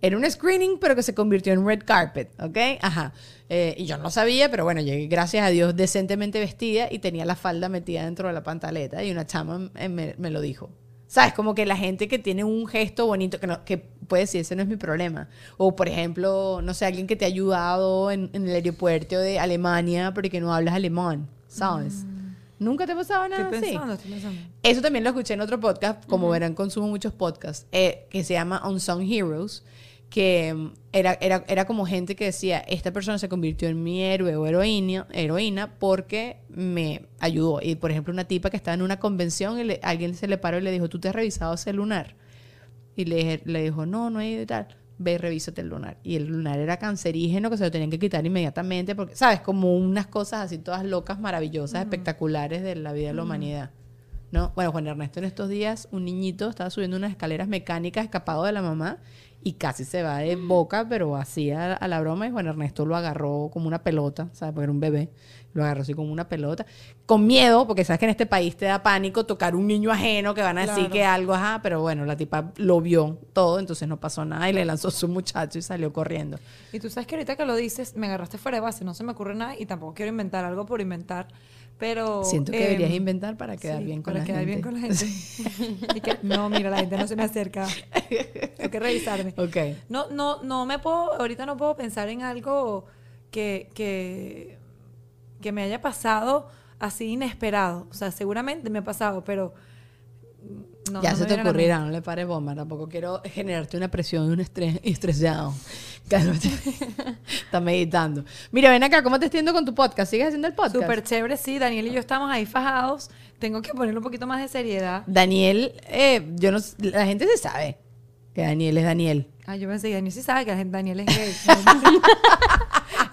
era un screening, pero que se convirtió en red carpet, ¿ok? Ajá. Eh, y yo no sabía, pero bueno, llegué, gracias a Dios, decentemente vestida y tenía la falda metida dentro de la pantaleta y una chama me, me lo dijo. ¿Sabes? Como que la gente que tiene un gesto bonito, que, no, que puede decir, ese no es mi problema. O, por ejemplo, no sé, alguien que te ha ayudado en, en el aeropuerto de Alemania, pero que no hablas alemán, ¿sabes? ¿Nunca te ha pasado nada Estoy así? pensando, estoy pensando. Eso también lo escuché en otro podcast, como verán, consumo muchos podcasts, eh, que se llama Unsung Heroes, que mm, era, era, era como gente que decía, esta persona se convirtió en mi héroe o heroína, heroína porque me ayudó. Y por ejemplo, una tipa que estaba en una convención y le- alguien se le paró y le dijo, ¿tú te has revisado ese lunar? Y le, le dijo, no, no he ido y tal. Ve, y revísate el lunar. Y el lunar era cancerígeno que se lo tenían que quitar inmediatamente porque, ¿sabes? Como unas cosas así todas locas, maravillosas, espectaculares de la vida de la humanidad. ¿No? Bueno, Juan Ernesto en estos días, un niñito estaba subiendo unas escaleras mecánicas escapado de la mamá y casi se va de boca, pero así a, a la broma y Juan Ernesto lo agarró como una pelota, ¿sabes? Porque era un bebé. Lo agarró así como una pelota. Con miedo, porque sabes que en este país te da pánico tocar un niño ajeno que van a decir que algo, ajá, pero bueno, la tipa lo vio todo, entonces no pasó nada y le lanzó su muchacho y salió corriendo. Y tú sabes que ahorita que lo dices, me agarraste fuera de base, no se me ocurre nada y tampoco quiero inventar algo por inventar, pero... Siento que em, deberías inventar para quedar sí, bien con para la quedar gente. bien con la gente. Y que- no, mira, la gente no se me acerca. Tengo que revisarme. Ok. No, no, no me puedo, ahorita no puedo pensar en algo que, que, que me haya pasado así inesperado. O sea, seguramente me ha pasado, pero no, ya no se te ocurrirá, no le pares bomba. Tampoco quiero generarte una presión, un estrés estresado. Cálmate. Está meditando. Mira, ven acá, ¿cómo te extiendo con tu podcast? ¿Sigues haciendo el podcast? Súper chévere, sí. Daniel y yo estamos ahí fajados. Tengo que ponerle un poquito más de seriedad. Daniel, eh, yo no, la gente se sabe que Daniel es Daniel. Ay, yo pensé que Daniel sí sabe que Daniel es gay.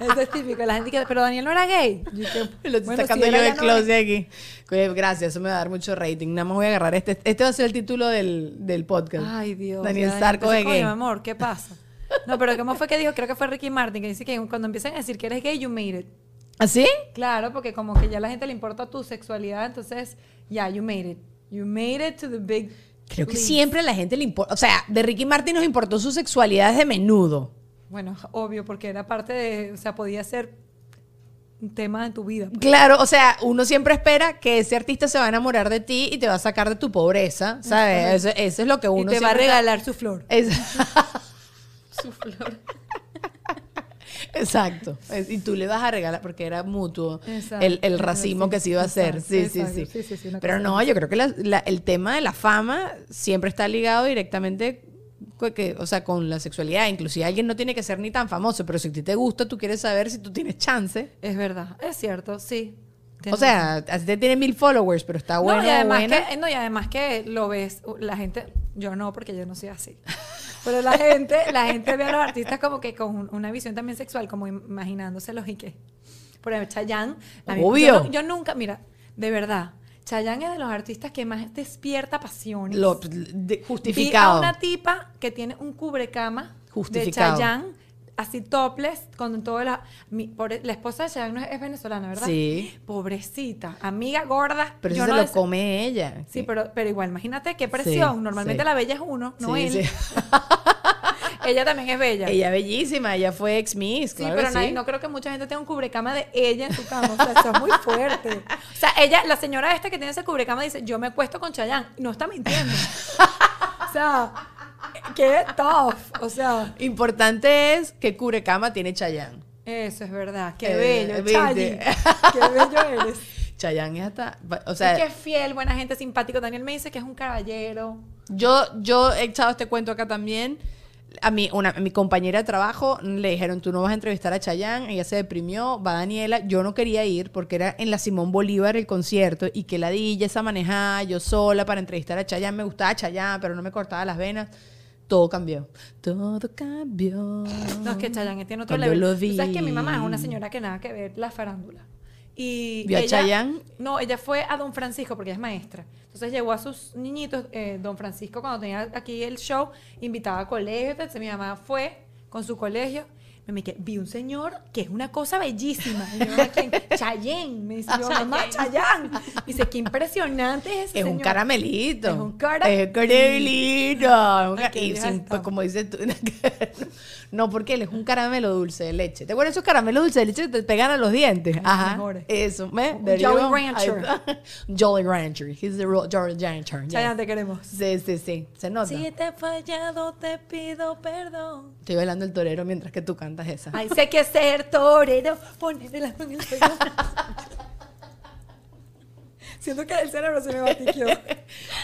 Eso es típico. La gente que, pero Daniel no era gay. Yo que, Lo estoy bueno, sacando si yo del ya no closet aquí. Oye, Gracias, eso me va a dar mucho rating. Nada más voy a agarrar este. Este va a ser el título del, del podcast. Ay, Dios. Daniel Sarco coño, gay. mi amor, ¿qué pasa? No, pero ¿cómo fue que dijo? Creo que fue Ricky Martin que dice que cuando empiezan a decir que eres gay, you made it. ¿Así? Claro, porque como que ya a la gente le importa tu sexualidad, entonces, ya, you made it. You made it to the big. Creo que siempre a la gente le importa. O sea, de Ricky Martin nos importó su sexualidad desde menudo. Bueno, obvio, porque era parte de. O sea, podía ser un tema de tu vida. pues. Claro, o sea, uno siempre espera que ese artista se va a enamorar de ti y te va a sacar de tu pobreza, ¿sabes? Eso, eso es lo que Y uno te va a regalar su flor. Es- Su flor. Exacto. Y tú le vas a regalar, porque era mutuo Exacto. el, el así. que se iba a hacer. Exacto, Sí, sí, sí, Pero no, yo creo que la- la- el tema de la fama siempre está ligado directamente que, o sea, con la sexualidad. Inclusive alguien no tiene que ser ni tan famoso, pero si a ti te gusta, tú quieres saber si tú tienes chance. Es verdad, es cierto, sí. O sea, a ti te tiene mil followers, pero está bueno no, y además buena. que, no, y además que lo ves, la gente, yo no, porque yo no soy así. Pero la gente, la gente ve a los artistas como que con un- una visión también sexual, como im- imaginándoselos y que. Por ejemplo, Chayanne. a mí- Obvio. Yo, yo nunca, mira, de verdad, Chayanne es de los artistas que más despierta pasiones. Lo- de- Vi a justificado. una tipa que tiene un cubrecama Justificado. de Chayanne, así topless, con todo la... mi- pobre- la esposa de Chayanne es, es venezolana, ¿verdad? Sí. Pobrecita, amiga gorda. Pero yo eso no se lo come ella. Sí, pero, pero igual, imagínate qué presión. Normalmente sí. la bella es uno, no Sí, él. ella también es bella. Ella es bellísima, ella fue ex Miss. Sí, claro pero sí. no creo que mucha gente tenga un cubrecama de ella en su cama. O sea, eso es muy fuerte. O sea, ella, la señora esta que tiene ese cubrecama dice, yo me acuesto con Chayanne. No está mintiendo. O sea, qué tough. O sea, Importante es que Cubrecama tiene Chayanne. eso es verdad. Qué Eh, bello. Qué bello eres. Chayanne es hasta... O sea, que es fiel, buena gente, simpático. Daniel me dice que es un caballero. yo, yo he echado este cuento acá también. A mí, una, a mi compañera de trabajo le dijeron, tú no vas a entrevistar a Chayanne. Ella se deprimió, va Daniela. Yo no quería ir porque era en la Simón Bolívar el concierto y que la di esa manejada yo sola para entrevistar a Chayanne. Me gustaba Chayanne, pero no me cortaba las venas. Todo cambió. Todo cambió. No, es que Chayanne tiene otro level. lo Tú sabes que mi mamá es una vi. señora que nada que ver la farándula. Y ¿Vio a Chayanne? No, ella fue a Don Francisco porque ella es maestra. Entonces llevó a sus niñitos, eh, Don Francisco cuando tenía aquí el show, invitaba a colegios, entonces mi mamá fue con su colegio. Me quedé, vi un señor que es una cosa bellísima. Y. Me dice, yo, mamá, Chayanne. Me dice, qué impresionante es ese Es un señor". caramelito. Es un cara- Es un caramelito. Un ca- Ay, qué y sin- pues, como dices tú. no, porque él es un caramelo dulce de leche. ¿Te acuerdas esos caramelos dulce de leche que te pegan a los dientes? Ajá. mejores. Eso. you Jolly. Rancher. Jolly Rancher. He's the real Jolly Rancher. yes. Chayanne, te queremos. Sí, sí, sí. Se nota. Si te he fallado, te pido perdón. Estoy bailando el torero mientras que tú cantas esa. Ay, sé que ser torero, ponerle la mano en el pecho. Siento que el cerebro se me batiqueó.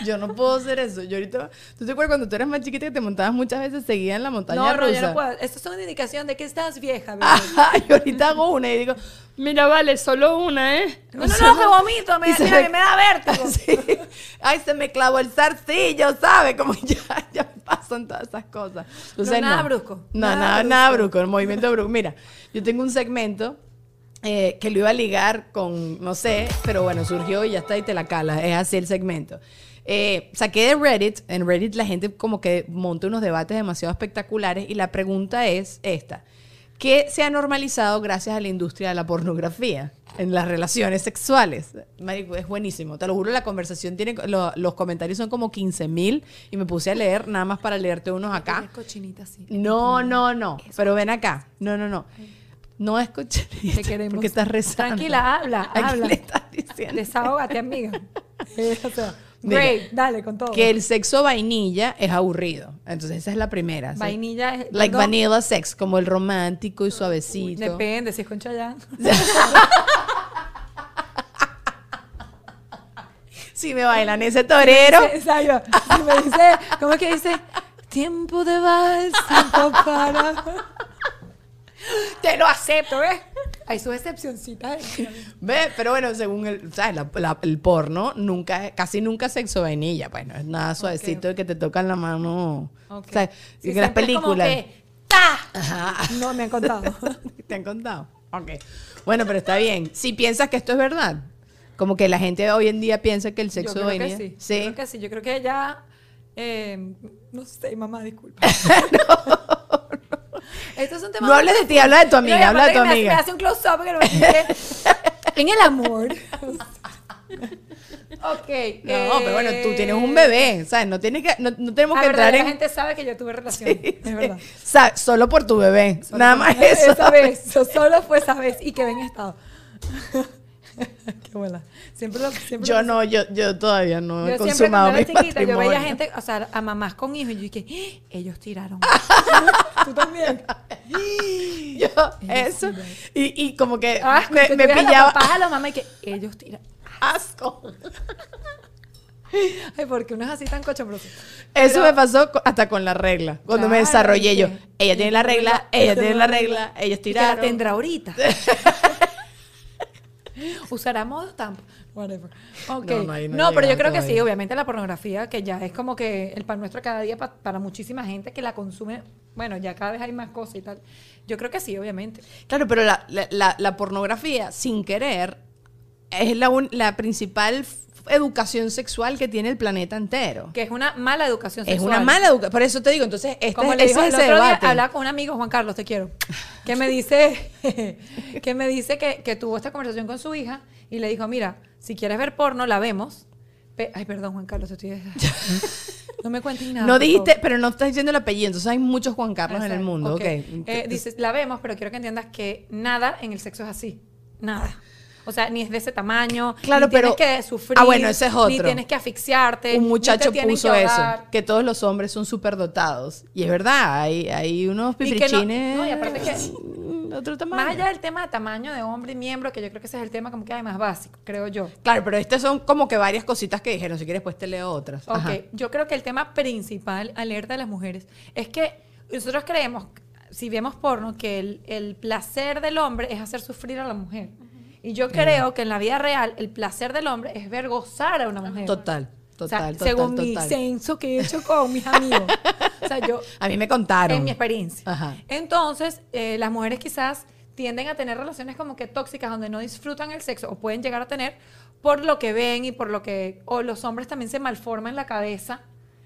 Yo no puedo hacer eso. Yo ahorita. ¿Tú te acuerdas cuando tú eras más chiquita que te montabas muchas veces seguida en la montaña No, no, rusa? yo no puedo. Esto es una indicación de que estás vieja, bebé. Ajá, y ahorita hago una y digo, mira, vale, solo una, ¿eh? No, no, no, que vomito, me, mira, me- me da vértigo. Sí. Ay, se me clavó el zarcillo, ¿sabes? Como ya, ya pasan todas esas cosas. Entonces, nada brusco, No, nada nada, nada brusco. brusco, el movimiento brusco. Mira, yo tengo un segmento eh, que lo iba a ligar con, no sé, pero bueno, surgió y ya está y te la cala. Es así el segmento. Eh, saqué de Reddit, en Reddit la gente como que monta unos debates demasiado espectaculares y la pregunta es esta. ¿Qué se ha normalizado gracias a la industria de la pornografía en las relaciones sexuales? Marico, es buenísimo. Te lo juro, la conversación tiene... lo- los comentarios son como 15 mil y me puse a leer nada más para leerte unos acá. No, no, no. Pero ven acá. No, no, no. No es cochinita. Te queremos. Porque estás rezando. Tranquila, habla, ¿A quién habla. le estás diciendo? Desahógate, amiga. Eh, o sea, Mira, great, dale con todo. Que el sexo vainilla es aburrido. Entonces esa es la primera. ¿sí? Vainilla es... Like perdón, vanilla sex, como el romántico y suavecito. Depende, si es con Chayanne. Si me bailan ese torero. Exacto. Si me dice, ¿cómo es que dice? Tiempo de vals, tiempo para... Te lo acepto, ¿ves? Hay sus excepcioncitas. Ve, pero bueno, según el, ¿sabes? La- la- el porno, nunca, casi nunca sexo vainilla. Pues no es nada suavecito de que te tocan la mano. Ok. O sea, Sí, que las siempre es como películas. que ¡Ta! No me han contado. ¿Te han contado? Ok. Bueno, pero está bien. Si piensas que esto es verdad, como que la gente hoy en día piensa que el Yo sexo creo que venía. sí. Sí. Yo creo que sí. Yo creo que ella. eh, no sé, mamá, disculpa. Esto es un tema. No hables de ti, habla de tu amiga, No, habla de tu que me hace- amiga. Me hace un close-up que no me dice, En el amor. ok. No, pero bueno, tú tienes un bebé, ¿sabes? No, tienes que, no, no tenemos La que entrar la en... gente sabe que yo tuve relación. Sí, es verdad. Sa- Solo por tu bebé, Solo nada más eso. Esa vez, so- solo fue esa vez y quedé en estado. Qué buena. Siempre lo, siempre Yo lo- no, yo, yo todavía no he Yo siempre consumado cuando mi chiquita, yo veía gente, o sea, a mamás con hijos, y yo dije, "¡Ah! ellos tiraron. Tú también. Yo, eso. Y, y como que Ah, me, que me a pillaba papás, a los mamás y que ellos tiran. asco. Ay, porque uno es así tan cochombroso. Eso Pero- me pasó hasta con la regla. Cuando me desarrollé ¿y yo. Ella tiene la regla, ella tiene la regla, ellos que la tiraron. tendrá ahorita. Usará modo tampo. Whatever. Ok. No, No, no, ahí no pero yo creo que sí, obviamente la pornografía, que ya es como que el pan nuestro cada día pa- para muchísima gente que la consume. Bueno, ya cada vez hay más cosas y tal. Yo creo que sí, obviamente. Claro, pero la, la- la- la pornografía, sin querer, es la, un- la principal educación sexual que tiene el planeta entero. Que es una mala educación Es sexual. una mala educación. Por eso te digo, entonces, este, Como le es el ese otro día, debate. hablaba con un amigo, Juan Carlos, te quiero, que me dice, que me dice que, que tuvo esta conversación con su hija y le dijo, mira, si quieres ver porno, la vemos. Ay, perdón, Juan Carlos, estoy... No me cuentes nada. no dijiste, pero no estás diciendo el apellido, entonces hay muchos Juan Carlos en el mundo, ok. Eh, dices, la vemos, pero quiero que entiendas que nada en el sexo es así. Nada. O sea, ni es de ese tamaño. Claro, ni tienes pero- que sufrir. Ah, bueno, ese es Ni tienes que asfixiarte. un muchacho puso que eso, que todos los hombres son superdotados. Y es verdad, hay, hay unos no- piprichines no, y aparte que- otro tamaño. Más allá del tema de tamaño de hombre y miembro, que yo creo que ese es el tema como que hay más básico, creo yo. Claro, pero estas son como que varias cositas que dijeron. Si quieres, pues te leo otras. Ok, Ajá. yo creo que el tema principal, alerta de las mujeres, es que nosotros creemos, si vemos porno, que el, el placer del hombre es hacer sufrir a la mujer. Y yo creo que en la vida real el placer del hombre es ver gozar a una mujer. Total, O sea, total, total, según mi censo que he hecho con mis amigos. o sea, yo, A mí me contaron. en mi experiencia. Ajá. Entonces, eh, las mujeres quizás tienden a tener relaciones como que tóxicas donde no disfrutan el sexo o pueden llegar a tener por lo que ven y por lo que o los hombres también se malforman la cabeza.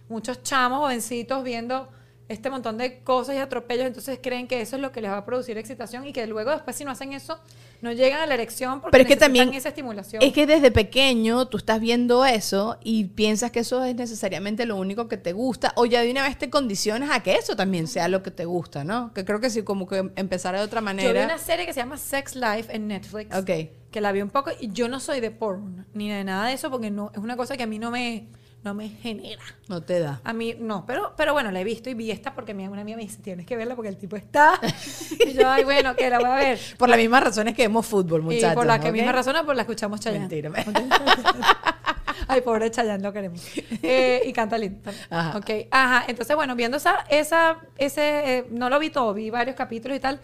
Muchos chamos jovencitos viendo este montón de cosas y atropellos, entonces creen que eso es lo que les va a producir excitación y que luego después si no hacen eso no llegan a la erección porque Pero es que también esa estimulación. Es que desde pequeño tú estás viendo eso y piensas que eso es necesariamente lo único que te gusta o ya de una vez te condicionas a que eso también sea lo que te gusta, ¿no? Que creo que sí, como que empezar de otra Yo vi manera. una serie que se llama Sex Life en Netflix. Ok. Que la vi un poco y yo no soy de porn ni de nada de eso porque no es una cosa que a mí no me no me genera. No te da. A mí no, pero pero bueno, la he visto y vi esta porque mi una amiga me dice, "Tienes que verla porque el tipo está." y yo, "Ay, bueno, que la voy a ver." Por las mismas razones que vemos fútbol, muchachos. y por la que ¿ok? misma razón, por la escuchamos Chayanne. Mentira. Ay, pobre Chayanne, lo queremos. Eh, y canta lindo. Ajá. Ok, ajá. Entonces, bueno, viendo esa, esa, ese, eh, no lo vi todo, vi varios capítulos y tal.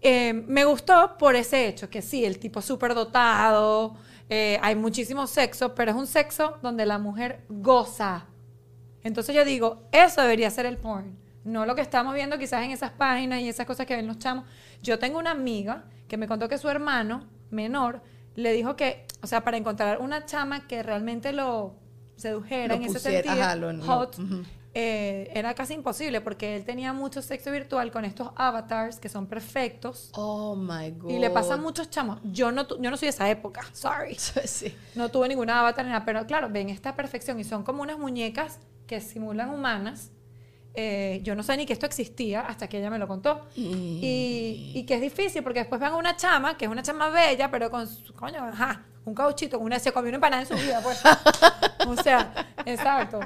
Eh, me gustó por ese hecho, que sí, el tipo súper dotado, eh, hay muchísimo sexo, pero es un sexo donde la mujer goza. Entonces yo digo, eso debería ser el porn, no lo que estamos viendo quizás en esas páginas y esas cosas que ven los chamos. Yo tengo una amiga que me contó que su hermano menor le dijo que, o sea, para encontrar una chama que realmente lo sedujera Lo en ese sentido, ajá, lo- lo- hot. Eh, era casi imposible porque él tenía mucho sexo virtual con estos avatars que son perfectos Oh my God. y le pasan muchos chamos. Yo no, yo no soy de esa época, sorry. Sí. No tuve ninguna avatar ni nada, pero claro, ven esta perfección y son como unas muñecas que simulan humanas. Eh, yo no sabía ni que esto existía hasta que ella me lo contó. Y, y que es difícil porque después van a una chama, que es una chama bella, pero con, su- coño, ajá, un cauchito, una, se comió una empanada en su vida, pues. o sea, exacto.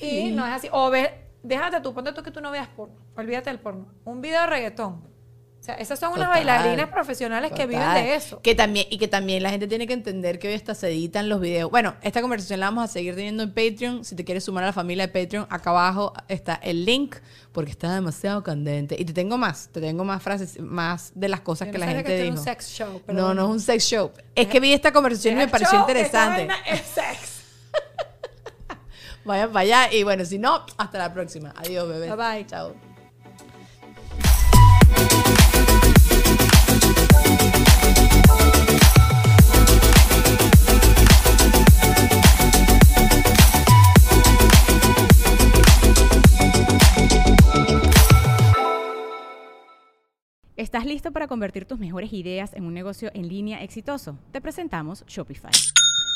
Y no es así. O ver, déjate tú, ponte tú que tú no veas porno, olvídate del porno. Un video de reggaetón. O sea, esas son unas Total. bailarinas profesionales que viven Total. de eso. Que también, y que también la gente tiene que entender que hoy hasta se editan los videos. Bueno, esta conversación la vamos a seguir teniendo en Patreon. Si te quieres sumar a la familia de Patreon, acá abajo está el link, porque está demasiado candente. Y te tengo más, te tengo más frases, más de las cosas Yo que no la gente que dijo. un sex show. pero no, no es un sex show. Es que vi esta conversación y me pareció show, interesante. es sex. Vayan para allá y bueno, si no, hasta la próxima. Adiós, bebé. Bye, bye. Chao. ¿Estás listo para convertir tus mejores ideas en un negocio en línea exitoso? Te presentamos Shopify.